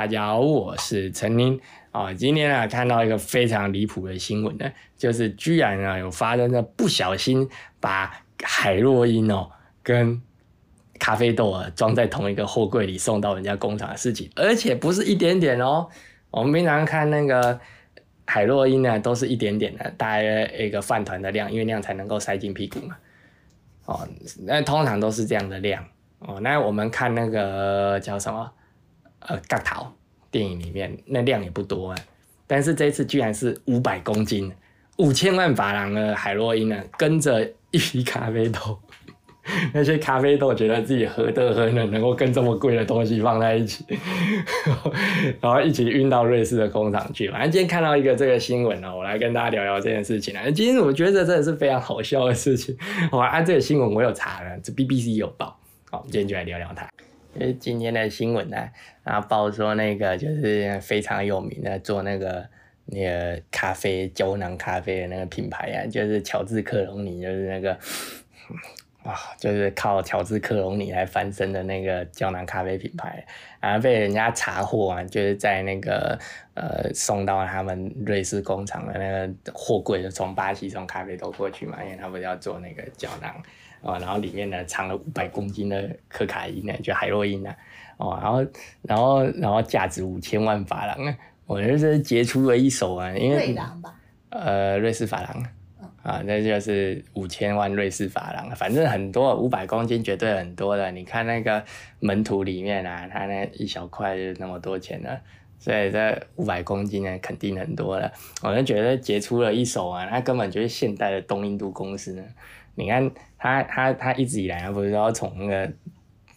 大家好，我是陈宁啊。今天啊，看到一个非常离谱的新闻呢，就是居然啊有发生了不小心把海洛因哦跟咖啡豆啊装在同一个货柜里送到人家工厂的事情，而且不是一点点哦。我们平常看那个海洛因呢，都是一点点的，大约一个饭团的量，因为那样才能够塞进屁股嘛。哦，那通常都是这样的量哦。那我们看那个叫什么？呃，嘎桃电影里面那量也不多啊，但是这次居然是五百公斤，五千万法郎的海洛因呢，跟着一批咖啡豆，那些咖啡豆觉得自己何德何能，能够跟这么贵的东西放在一起，然后一起运到瑞士的工厂去。反正今天看到一个这个新闻呢，我来跟大家聊聊这件事情啊。今天我觉得真的是非常好笑的事情。好，按这个新闻我有查了，这 BBC 有报。好，我们今天就来聊聊它。就是今天的新闻呢，然后报说那个就是非常有名的做那个那个咖啡胶囊咖啡的那个品牌啊，就是乔治克隆尼，就是那个哇，就是靠乔治克隆尼来翻身的那个胶囊咖啡品牌，然后被人家查获啊，就是在那个呃送到他们瑞士工厂的那个货柜，就从巴西送咖啡豆过去嘛，因为他们要做那个胶囊。哦，然后里面呢藏了五百公斤的可卡因呢，就海洛因呢，哦，然后然后然后价值五千万法郎啊，我觉得这是杰出的一手啊，因为瑞郎吧，呃，瑞士法郎，啊，那就是五千万瑞士法郎，反正很多，五百公斤绝对很多的。你看那个门徒里面啊，他那一小块就那么多钱了，所以这五百公斤呢肯定很多了。我就觉得杰出了一手啊，他根本就是现代的东印度公司呢。你看他他他一直以来不是要从那个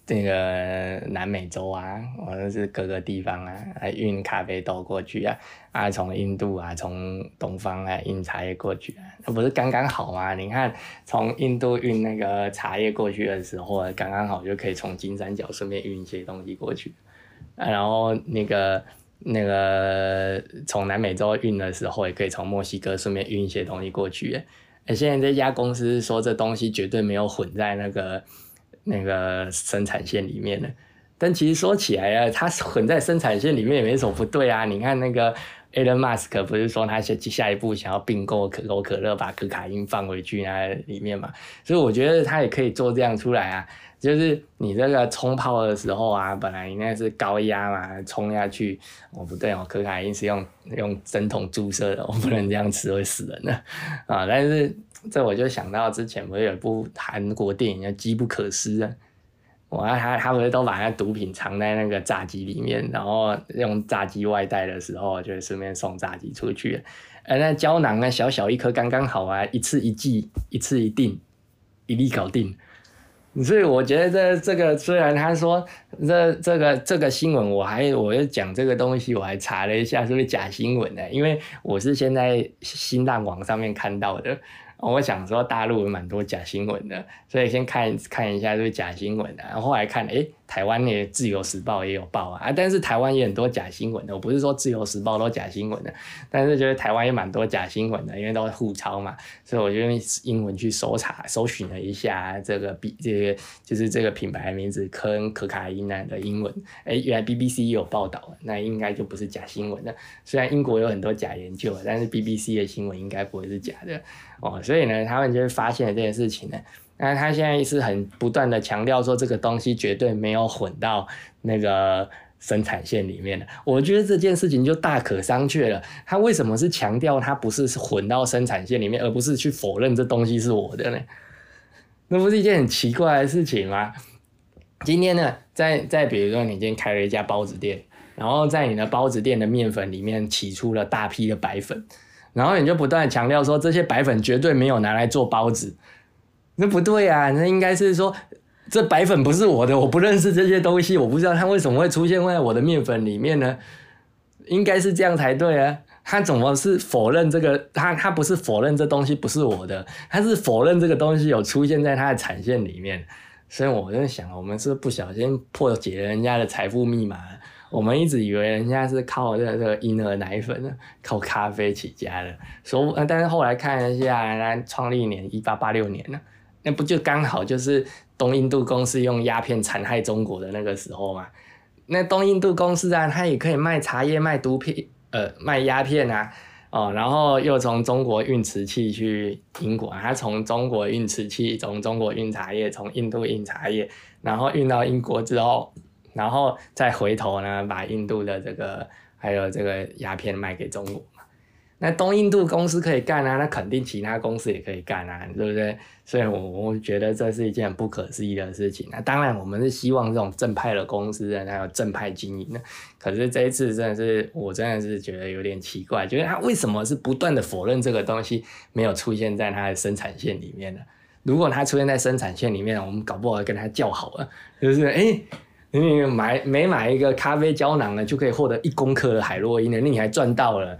那个南美洲啊，或者是各个地方啊，来运咖啡豆过去啊，啊从印度啊，从东方啊运茶叶过去啊，那不是刚刚好吗？你看从印度运那个茶叶过去的时候，刚刚好就可以从金三角顺便运一些东西过去，啊，然后那个那个从南美洲运的时候，也可以从墨西哥顺便运一些东西过去。哎，现在这家公司说这东西绝对没有混在那个那个生产线里面的，但其实说起来啊，它混在生产线里面也没什么不对啊。你看那个 Elon Musk 不是说他下下一步想要并购可口可乐，把可卡因放回去那里面嘛？所以我觉得他也可以做这样出来啊。就是你这个冲泡的时候啊，本来应该是高压嘛，冲下去，哦不对哦，可卡因是用用针筒注射的，我不能这样吃会死人的啊。但是这我就想到之前不是有一部韩国电影叫《机不可失》啊，哇，他他不是都把那毒品藏在那个炸鸡里面，然后用炸鸡外带的时候，就顺便送炸鸡出去，呃，那胶囊呢，小小一颗刚刚好啊，一次一剂，一次一定，一粒搞定。所以我觉得这这个虽然他说这这个这个新闻，我还我又讲这个东西，我还查了一下是不是假新闻呢？因为我是现在新浪网上面看到的。我想说大陆有蛮多假新闻的，所以先看看一下是不是假新闻的。然后后来看，哎，台湾也自由时报也有报啊，啊但是台湾也很多假新闻的。我不是说自由时报都假新闻的，但是觉得台湾也蛮多假新闻的，因为都是互抄嘛。所以我就用英文去搜查、搜寻了一下这个比这个就是这个品牌名字科恩可卡因呢的英文。哎，原来 BBC 也有报道，那应该就不是假新闻了。虽然英国有很多假研究，但是 BBC 的新闻应该不会是假的。哦，所以呢，他们就是发现了这件事情呢。那他现在是很不断的强调说，这个东西绝对没有混到那个生产线里面的。我觉得这件事情就大可商榷了。他为什么是强调他不是混到生产线里面，而不是去否认这东西是我的呢？那不是一件很奇怪的事情吗？今天呢，在在比如说你今天开了一家包子店，然后在你的包子店的面粉里面起出了大批的白粉。然后你就不断强调说这些白粉绝对没有拿来做包子，那不对啊，那应该是说这白粉不是我的，我不认识这些东西，我不知道它为什么会出现在我的面粉里面呢？应该是这样才对啊，他怎么是否认这个？他他不是否认这东西不是我的，他是否认这个东西有出现在他的产线里面。所以我在想，我们是不小心破解了人家的财富密码。我们一直以为人家是靠这个婴儿奶粉靠咖啡起家的，说，但是后来看一下，人家创立年一八八六年呢，那不就刚好就是东印度公司用鸦片残害中国的那个时候嘛？那东印度公司啊，它也可以卖茶叶、卖毒品、呃，卖鸦片啊，哦，然后又从中国运瓷器去英国，它从中国运瓷器，从中国运茶叶，从印度运茶叶，然后运到英国之后，然后再回头呢，把印度的这个还有这个鸦片卖给中国嘛。那东印度公司可以干啊，那肯定其他公司也可以干啊，对不对？所以，我我觉得这是一件不可思议的事情。那当然，我们是希望这种正派的公司呢，它有正派经营的。可是这一次真的是，我真的是觉得有点奇怪，就是他为什么是不断的否认这个东西没有出现在他的生产线里面呢？如果它出现在生产线里面，我们搞不好跟他叫好了，就是哎，你买每买一个咖啡胶囊呢，就可以获得一公克的海洛因呢，那你还赚到了。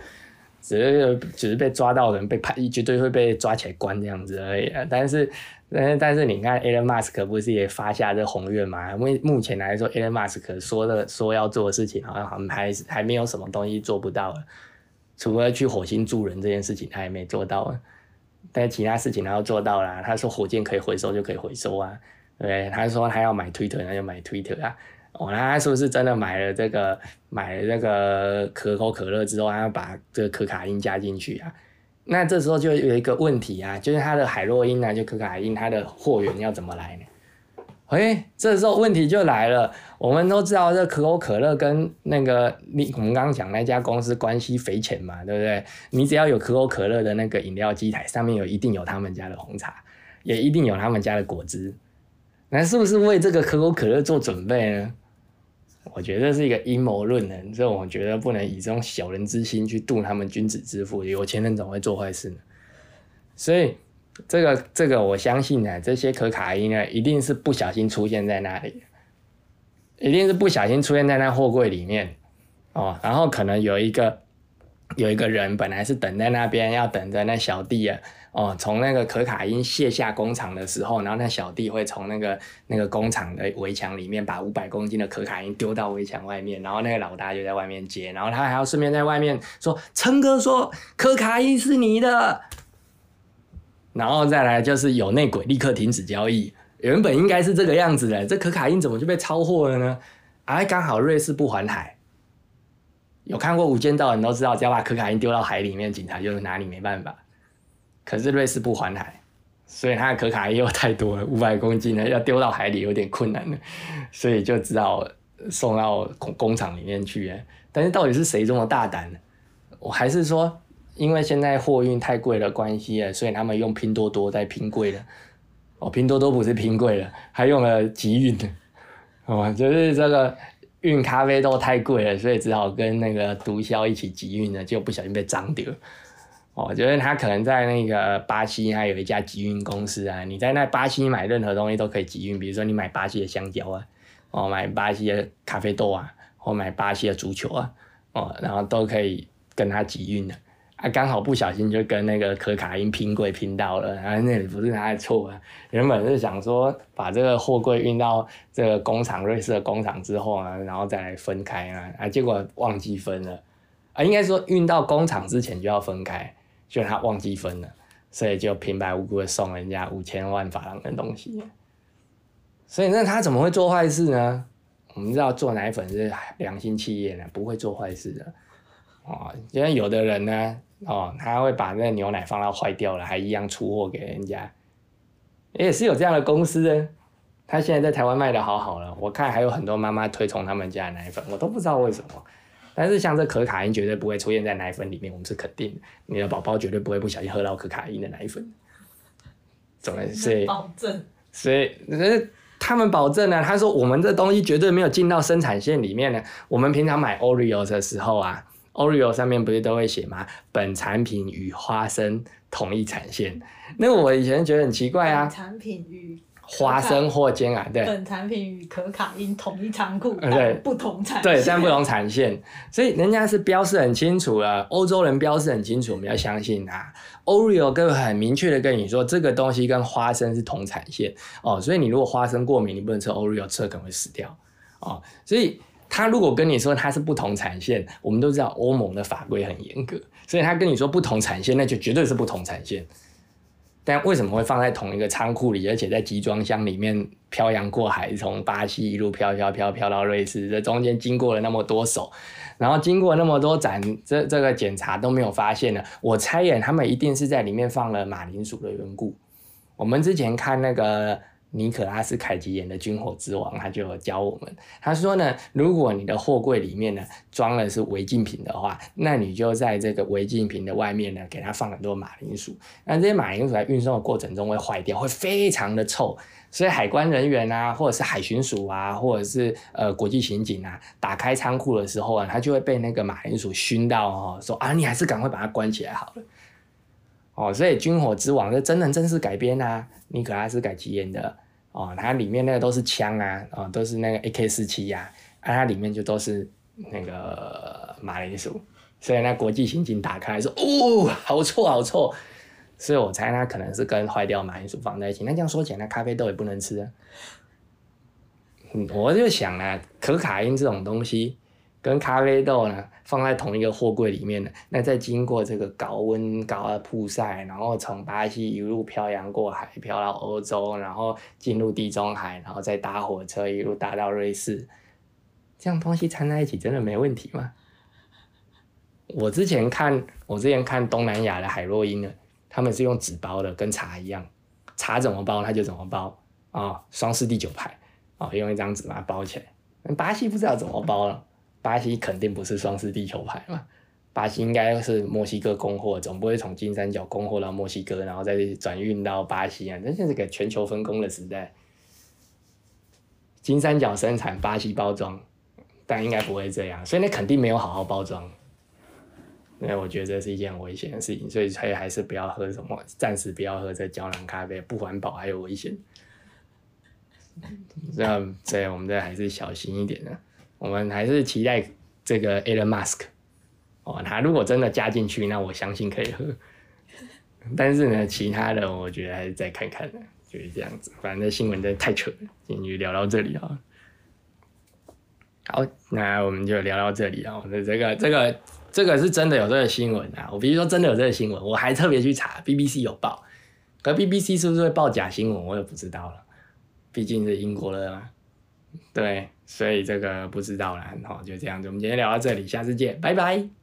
只是只是被抓到的人被判，绝对会被抓起来关这样子而已。啊但是，但是，但是你看，Elon Musk 不是也发下这宏愿嘛？目目前来说，Elon Musk 说的说要做的事情，好像还还没有什么东西做不到除了去火星住人这件事情，他还没做到。但其他事情他要做到了。他说火箭可以回收就可以回收啊，对他说他要买 Twitter，那就买 Twitter 啊。哦，那他是不是真的买了这个买了那个可口可乐之后，他要把这个可卡因加进去啊？那这时候就有一个问题啊，就是它的海洛因呢，就可卡因，它的货源要怎么来呢？哎，这时候问题就来了。我们都知道这可口可乐跟那个你我们刚刚讲那家公司关系匪浅嘛，对不对？你只要有可口可乐的那个饮料机台，上面有一定有他们家的红茶，也一定有他们家的果汁，那是不是为这个可口可乐做准备呢？我觉得是一个阴谋论呢，所以我觉得不能以这种小人之心去度他们君子之腹，有钱人总会做坏事呢。所以这个这个我相信呢，这些可卡因呢，一定是不小心出现在那里，一定是不小心出现在那货柜里面哦，然后可能有一个有一个人本来是等在那边，要等着那小弟啊。哦，从那个可卡因卸下工厂的时候，然后那小弟会从那个那个工厂的围墙里面把五百公斤的可卡因丢到围墙外面，然后那个老大就在外面接，然后他还要顺便在外面说：“陈哥说可卡因是你的。”然后再来就是有内鬼立刻停止交易，原本应该是这个样子的，这可卡因怎么就被超货了呢？哎，刚好瑞士不环海，有看过《无间道》的人都知道，只要把可卡因丢到海里面，警察就拿你没办法。可是瑞士不环海，所以它的可卡因又太多了，五百公斤呢，要丢到海里有点困难了，所以就只好送到工工厂里面去。但是到底是谁这么大胆呢？我还是说，因为现在货运太贵的关系了，所以他们用拼多多在拼贵了。哦，拼多多不是拼贵了，还用了集运的。哦，就是这个运咖啡豆太贵了，所以只好跟那个毒枭一起集运呢，就不小心被脏掉。哦，我觉得他可能在那个巴西，他有一家集运公司啊。你在那巴西买任何东西都可以集运，比如说你买巴西的香蕉啊，哦，买巴西的咖啡豆啊，或买巴西的足球啊，哦，然后都可以跟他集运的。啊，刚好不小心就跟那个可卡因拼柜拼到了，然后那也不是他的错啊。原本是想说把这个货柜运到这个工厂，瑞士的工厂之后啊，然后再来分开啊，啊，结果忘记分了啊，应该说运到工厂之前就要分开。就他忘记分了，所以就平白无故的送人家五千万法郎的东西。所以那他怎么会做坏事呢？我们知道做奶粉是良心企业呢，不会做坏事的。哦，因为有的人呢，哦，他会把那牛奶放到坏掉了，还一样出货给人家。也是有这样的公司呢。他现在在台湾卖的好好了，我看还有很多妈妈推崇他们家的奶粉，我都不知道为什么。但是像这可卡因绝对不会出现在奶粉里面，我们是肯定的。你的宝宝绝对不会不小心喝到可卡因的奶粉。怎么？所以保证。所以，他们保证呢？他说我们这东西绝对没有进到生产线里面呢。我们平常买 Oreo 的时候啊，Oreo 上面不是都会写吗？本产品与花生同一产线。那我以前觉得很奇怪啊。产品与。花生或煎啊，对。本产品与可卡因同一仓库，对，不同产对，但不同产线，所以人家是标示很清楚了。欧洲人标示很清楚，我们要相信他。Oreo 跟很明确的跟你说，这个东西跟花生是同产线哦，所以你如果花生过敏，你不能吃 Oreo，吃了可能会死掉哦。所以他如果跟你说它是不同产线，我们都知道欧盟的法规很严格，所以他跟你说不同产线，那就绝对是不同产线。但为什么会放在同一个仓库里，而且在集装箱里面漂洋过海，从巴西一路飘飘飘飘到瑞士，这中间经过了那么多手，然后经过那么多展，这这个检查都没有发现呢？我猜呀，他们一定是在里面放了马铃薯的缘故。我们之前看那个。尼可拉斯凯奇演的《军火之王》，他就教我们。他说呢，如果你的货柜里面呢装的是违禁品的话，那你就在这个违禁品的外面呢，给它放很多马铃薯。那这些马铃薯在运送的过程中会坏掉，会非常的臭。所以海关人员啊，或者是海巡署啊，或者是呃国际刑警啊，打开仓库的时候啊，他就会被那个马铃薯熏到哦，说啊，你还是赶快把它关起来好了。哦，所以《军火之王》是真人真事改编啊，尼可拉斯凯奇演的。哦，它里面那个都是枪啊，哦，都是那个 AK 四七呀，啊，它里面就都是那个马铃薯，所以那国际刑警打开说，哦，好臭好臭，所以我猜它可能是跟坏掉马铃薯放在一起。那这样说起来，那咖啡豆也不能吃啊。我就想啊，可卡因这种东西。跟咖啡豆呢放在同一个货柜里面的，那再经过这个高温高压曝晒，然后从巴西一路漂洋过海，漂到欧洲，然后进入地中海，然后再搭火车一路搭到瑞士，这样东西掺在一起真的没问题吗？我之前看，我之前看东南亚的海洛因呢，他们是用纸包的，跟茶一样，茶怎么包它就怎么包啊，双式第九排啊，用一张纸把它包起来。巴西不知道怎么包了。巴西肯定不是双式地球牌嘛，巴西应该是墨西哥供货，总不会从金三角供货到墨西哥，然后再转运到巴西啊，这是个全球分工的时代。金三角生产，巴西包装，但应该不会这样，所以那肯定没有好好包装。那我觉得这是一件很危险的事情，所以所以还是不要喝什么，暂时不要喝这胶囊咖啡，不环保还有危险。这样，所以我们这还是小心一点的。我们还是期待这个 Elon Musk 哦，他如果真的加进去，那我相信可以喝。但是呢，其他的我觉得还是再看看的，就是这样子。反正新闻真的太扯了，今天就聊到这里啊。好，那我们就聊到这里啊。我的这个这个这个是真的有这个新闻啊。我比如说真的有这个新闻，我还特别去查 BBC 有报，可 BBC 是不是会报假新闻，我也不知道了。毕竟是英国的嘛。对，所以这个不知道啦，好，就这样子，我们今天聊到这里，下次见，拜拜。